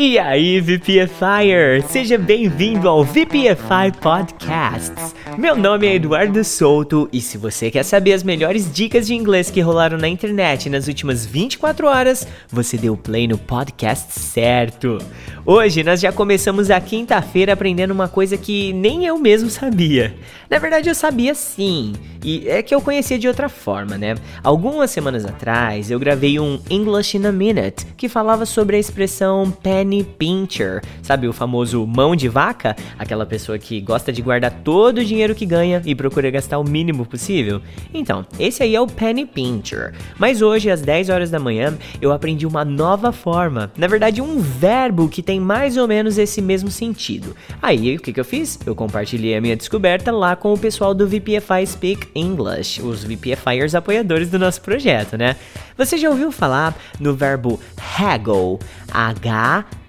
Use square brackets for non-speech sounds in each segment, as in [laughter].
E aí, VPFire! Seja bem-vindo ao VPFI Podcasts. Meu nome é Eduardo Souto e se você quer saber as melhores dicas de inglês que rolaram na internet nas últimas 24 horas, você deu play no podcast certo. Hoje nós já começamos a quinta-feira aprendendo uma coisa que nem eu mesmo sabia. Na verdade, eu sabia sim, e é que eu conhecia de outra forma, né? Algumas semanas atrás eu gravei um English in a Minute que falava sobre a expressão penny pincher, sabe o famoso mão de vaca? Aquela pessoa que gosta de guardar todo o dinheiro que ganha e procura gastar o mínimo possível. Então, esse aí é o penny pincher. Mas hoje, às 10 horas da manhã, eu aprendi uma nova forma, na verdade, um verbo que tem mais ou menos esse mesmo sentido. Aí o que, que eu fiz? Eu compartilhei a minha descoberta lá com o pessoal do VPFI Speak English, os VPFIers apoiadores do nosso projeto, né? Você já ouviu falar no verbo haggle?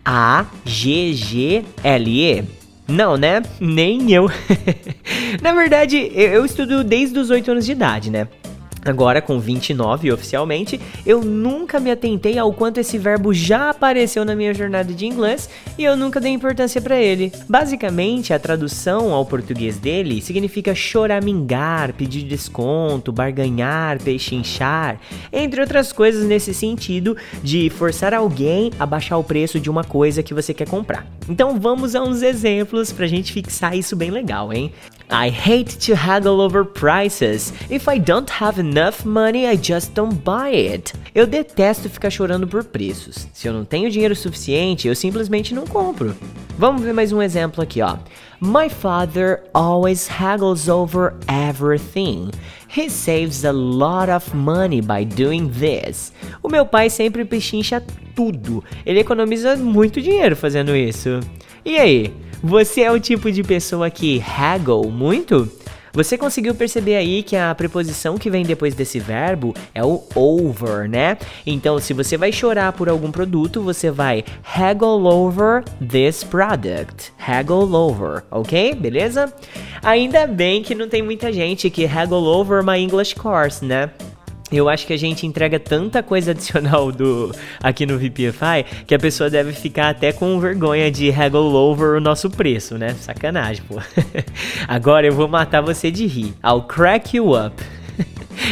H-A-G-G-L-E? Não, né? Nem eu. [laughs] Na verdade, eu estudo desde os 8 anos de idade, né? Agora, com 29 oficialmente, eu nunca me atentei ao quanto esse verbo já apareceu na minha jornada de inglês e eu nunca dei importância para ele. Basicamente, a tradução ao português dele significa choramingar, pedir desconto, barganhar, pechinchar, entre outras coisas nesse sentido de forçar alguém a baixar o preço de uma coisa que você quer comprar. Então vamos a uns exemplos pra gente fixar isso bem legal, hein? I hate to haggle over prices. If I don't have enough money, I just don't buy it. Eu detesto ficar chorando por preços. Se eu não tenho dinheiro suficiente, eu simplesmente não compro. Vamos ver mais um exemplo aqui, ó. My father always haggles over everything. He saves a lot of money by doing this. O meu pai sempre pechincha tudo. Ele economiza muito dinheiro fazendo isso. E aí? Você é o tipo de pessoa que haggle muito? Você conseguiu perceber aí que a preposição que vem depois desse verbo é o over, né? Então, se você vai chorar por algum produto, você vai haggle over this product. Haggle over, ok? Beleza? Ainda bem que não tem muita gente que haggle over my English course, né? Eu acho que a gente entrega tanta coisa adicional do aqui no VPFI que a pessoa deve ficar até com vergonha de haggle over o nosso preço, né? Sacanagem, pô. [laughs] Agora eu vou matar você de rir. I'll crack you up.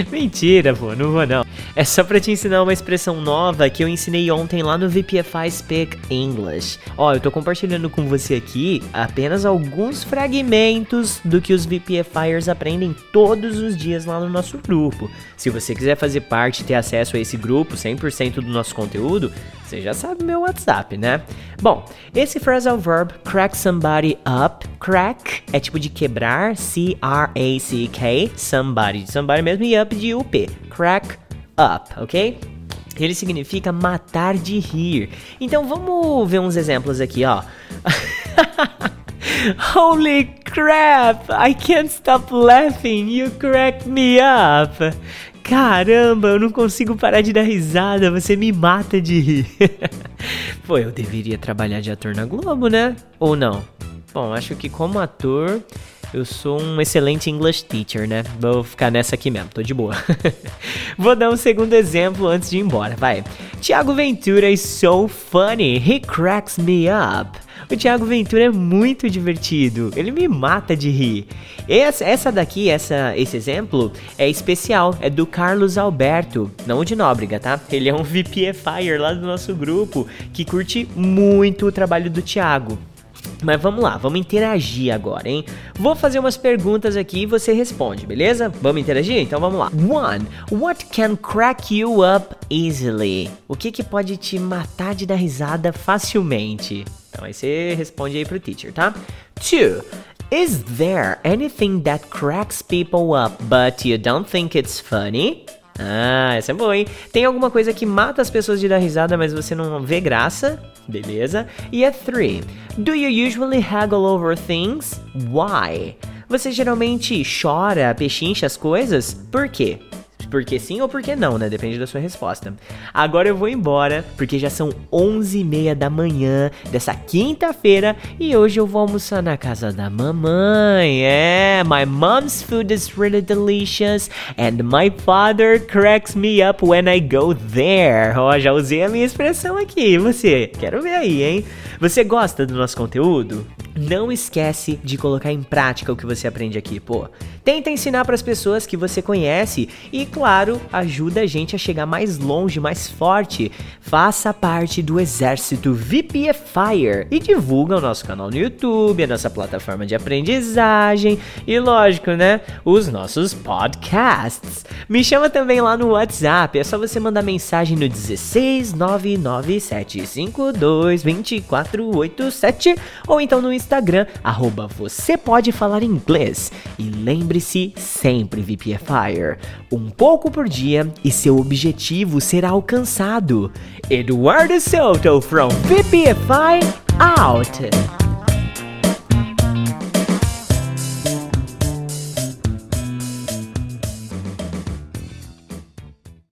[laughs] Mentira, pô, não vou não. É só pra te ensinar uma expressão nova que eu ensinei ontem lá no VPFI Speak English. Ó, eu tô compartilhando com você aqui apenas alguns fragmentos do que os VPFIers aprendem todos os dias lá no nosso grupo. Se você quiser fazer parte e ter acesso a esse grupo, 100% do nosso conteúdo, você já sabe meu WhatsApp, né? Bom, esse phrasal verb crack somebody up, crack é tipo de quebrar, C-R-A-C-K, somebody, somebody mesmo, e up de UP, crack up, ok? Ele significa matar de rir. Então vamos ver uns exemplos aqui, ó. [laughs] Holy crap! I can't stop laughing. You crack me up. Caramba, eu não consigo parar de dar risada, você me mata de rir. [laughs] Pô, eu deveria trabalhar de ator na Globo, né? Ou não? Bom, acho que como ator eu sou um excelente English teacher, né? Vou ficar nessa aqui mesmo, tô de boa. [laughs] Vou dar um segundo exemplo antes de ir embora, vai. Tiago Ventura is so funny, he cracks me up. O Thiago Ventura é muito divertido, ele me mata de rir. Essa, essa daqui, essa, esse exemplo, é especial, é do Carlos Alberto, não de Nóbrega, tá? Ele é um VPFire lá do nosso grupo que curte muito o trabalho do Thiago. Mas vamos lá, vamos interagir agora, hein? Vou fazer umas perguntas aqui e você responde, beleza? Vamos interagir? Então vamos lá. One, what can crack you up easily? O que que pode te matar de dar risada facilmente? Então aí você responde aí pro teacher, tá? Two, is there anything that cracks people up but you don't think it's funny? Ah, essa é boa, hein? Tem alguma coisa que mata as pessoas de dar risada, mas você não vê graça? Beleza? E a 3. Do you usually haggle over things? Why? Você geralmente chora, pechincha as coisas? Por quê? Porque sim ou porque não, né? Depende da sua resposta. Agora eu vou embora, porque já são 11 e meia da manhã dessa quinta-feira e hoje eu vou almoçar na casa da mamãe. É, my mom's food is really delicious and my father cracks me up when I go there. Ó, oh, já usei a minha expressão aqui. Você? Quero ver aí, hein? Você gosta do nosso conteúdo? Não esquece de colocar em prática o que você aprende aqui, pô. Tenta ensinar para as pessoas que você conhece e, claro, ajuda a gente a chegar mais longe, mais forte. Faça parte do exército VPFire e divulga o nosso canal no YouTube, a nossa plataforma de aprendizagem e, lógico, né, os nossos podcasts. Me chama também lá no WhatsApp, é só você mandar mensagem no 16997522487 ou então no Instagram, arroba você pode falar inglês. E lembre Lembre-se sempre, VPFire, um pouco por dia e seu objetivo será alcançado. Eduardo Soto from VPFI out!